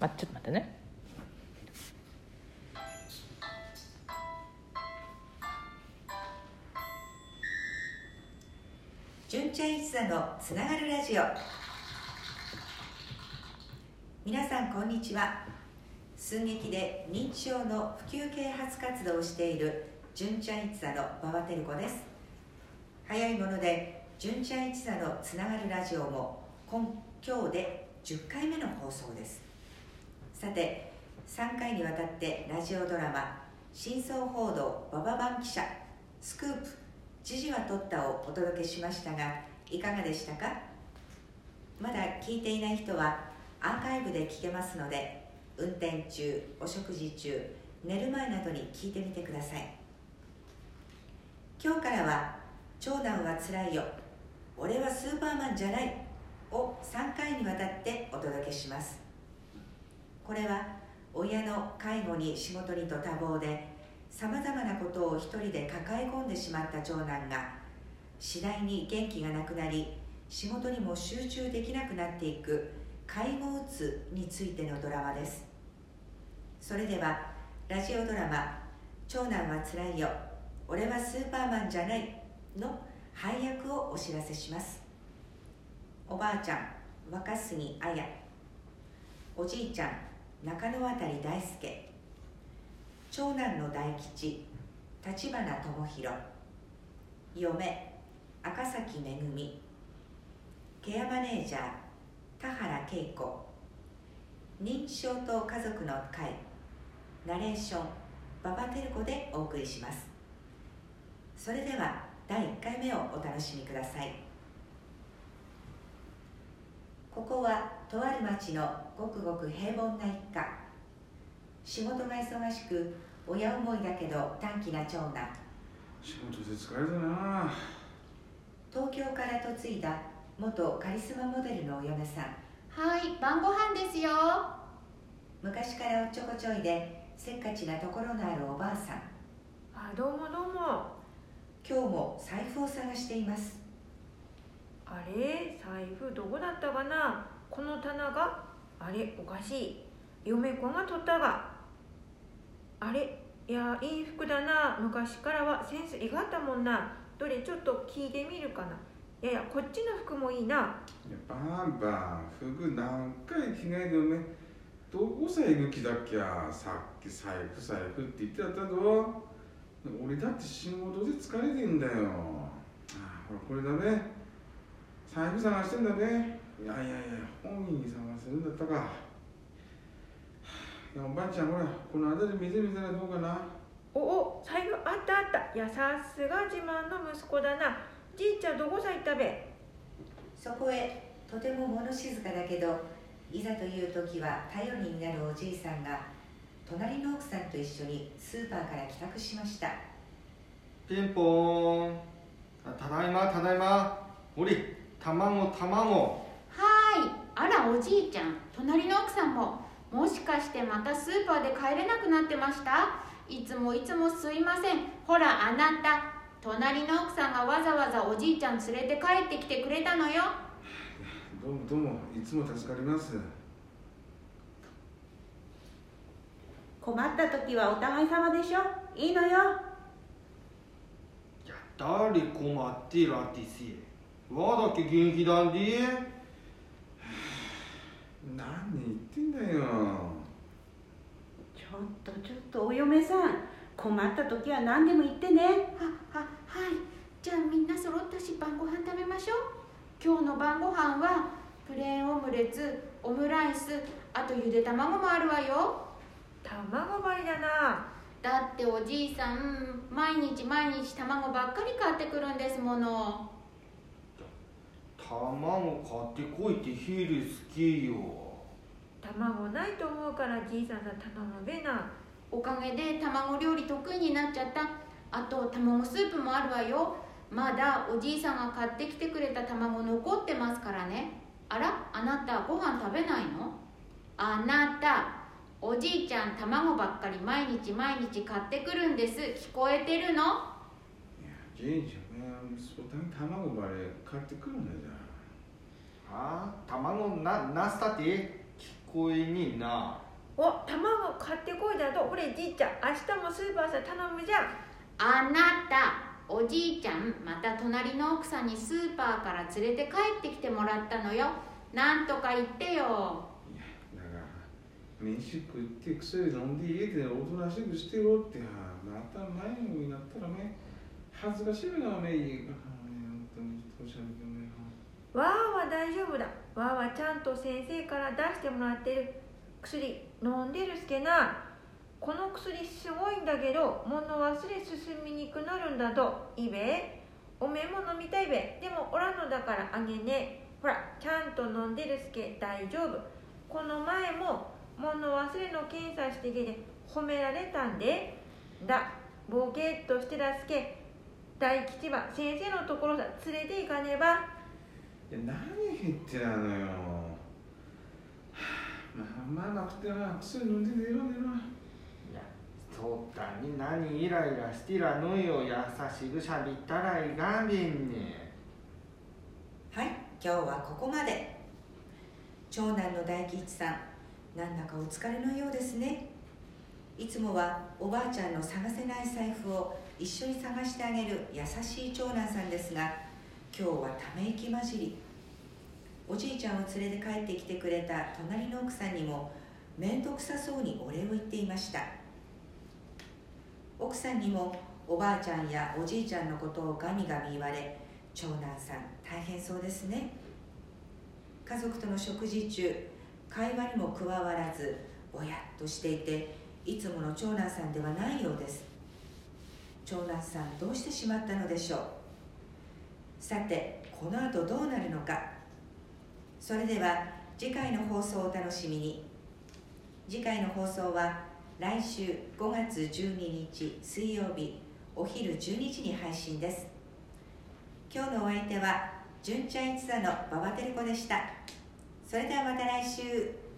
まちょっと待ってね。純ちゃん一座のつながるラジオ。皆さんこんにちは。寸劇で認知症の普及啓発活動をしている純ちゃん一座の馬場照子です。早いもので純ちゃん一座のつながるラジオも今今日で10回目の放送です。さて3回にわたってラジオドラマ「真相報道馬場番記者スクープ知事は取った」をお届けしましたがいかがでしたか？まだ聞いていない人はアーカイブで聞けますので運転中お食事中寝る前などに聞いてみてください。今日からは「長男はつらいよ俺はスーパーマンじゃない」を3回にわたってお届けします。これは親の介護に仕事にと多忙でさまざまなことを一人で抱え込んでしまった長男が次第に元気がなくなり仕事にも集中できなくなっていく介護うつについてのドラマです。それではラジオドラマ「長男はつらいよ俺はスーパーマンじゃない」の配役をお知らせします。おばあちゃん若杉綾。おじいちゃん中野渡大輔。長男の大吉立花智弘嫁赤崎めぐみ。ケアマネージャー田原恵子。認知症と家族の会ナレーション馬場照子でお送りします。それでは第1回目をお楽しみください。ここはとある町のごくごく平凡な一家。仕事が忙しく親思いだけど短気な長男。仕事で疲れたな。東京から嫁いだ元カリスマモデルのお嫁さん。はい、晩ご飯ですよ。昔からおっちょこちょいでせっかちなところのあるおばあさん。あどうもどうも。今日も財布を探しています。あれ？財布どこだったかな？この棚があれおかしい嫁子が取ったがあれいやいい服だな昔からはセンスいがったもんな。どれちょっと聞いてみるかな。いやいやこっちの服もいいな。いやバーバー服何回着替えてもね。どこさえ行く気だっけやさっき財布財布って言ってやったぞ。俺だって仕事で疲れてんだよ。あほらこれだね。財布探してんだね。いやいやいや本人に探せるんだったか。いやおばあちゃんほらこの辺り見てみたらどうかな。おお財布あったあった。いやさすが自慢の息子だな。じいちゃんどこさ行ったべ。そこへとても物静かだけどいざという時は頼りになるおじいさんが隣の奥さんと一緒にスーパーから帰宅しました。ピンポーン。あただいまただいま。おり卵卵。あら、おじいちゃん。隣の奥さんも。もしかしてまたスーパーで帰れなくなってました？いつもいつもすいません。ほら、あなた。隣の奥さんがわざわざおじいちゃん連れて帰ってきてくれたのよ。どうもどうもいつも助かります困った時はお互い様でしょ？いいのよいや誰困ってるってせわだけ元気だんで？何言ってんだよちょっとちょっとお嫁さん困った時は何でも言ってねあ、あ、はい。じゃあみんな揃ったし晩ご飯食べましょう。今日の晩ご飯はプレーンオムレツ、オムライス、あとゆで卵もあるわよ。卵張りだなだっておじいさん毎日毎日卵ばっかり買ってくるんですもの卵買ってこいってヒール好きよ。卵ないと思うからじいさんが頼むべなおかげで卵料理得意になっちゃった。あと卵スープもあるわよ。まだおじいさんが買ってきてくれた卵残ってますからね。あらあなたご飯食べないの？あなたおじいちゃん卵ばっかり毎日毎日買ってくるんです。聞こえてるの？いやじいちゃんねそたに卵ばれ買ってくるんだじゃあ卵ななしたって？聞こえにいな。お卵買ってこいだとほれじいちゃん明日もスーパーさ頼むじゃん。あなたおじいちゃんまた隣の奥さんにスーパーから連れて帰ってきてもらったのよ。なんとか言ってよ。だから飯食って薬飲んで家でおとなしくしてろって。また迷子になったらね恥ずかしいなおめえ。本当にどうしようもねわーは大丈夫だ。わーはちゃんと先生から出してもらってる。薬飲んでるすけな。この薬すごいんだけど物忘れ進みにくなるんだと。いべ。おめえも飲みたいべ。でもおらんのだからあげね。ほらちゃんと飲んでるすけ。大丈夫。この前も物忘れの検査してけで褒められたんで。だ。ボケっとしてだすけ。大吉は先生のところさ連れて行かねば。いや何言ってなのよ。まあまあなくてな薬飲んで寝ろ寝ろいやそうかに何イライラしてらのよ。優しくしゃべったらいがべんねはい今日はここまで。長男の大吉さんなんだかお疲れのようですね。いつもはおばあちゃんの探せない財布を一緒に探してあげる優しい長男さんですが今日はため息混じり。おじいちゃんを連れて帰ってきてくれた隣の奥さんにも面倒くさそうにお礼を言っていました。奥さんにもおばあちゃんやおじいちゃんのことをガミガミ言われ長男さん大変そうですね。家族との食事中会話にも加わらずぼやっとしていていつもの長男さんではないようです。長男さんどうしてしまったのでしょう。さてこの後どうなるのか。それでは次回の放送をお楽しみに。次回の放送は来週5月12日水曜日お昼12時に配信です。今日のお相手は純ちゃん一座の馬場照子でした。それではまた来週。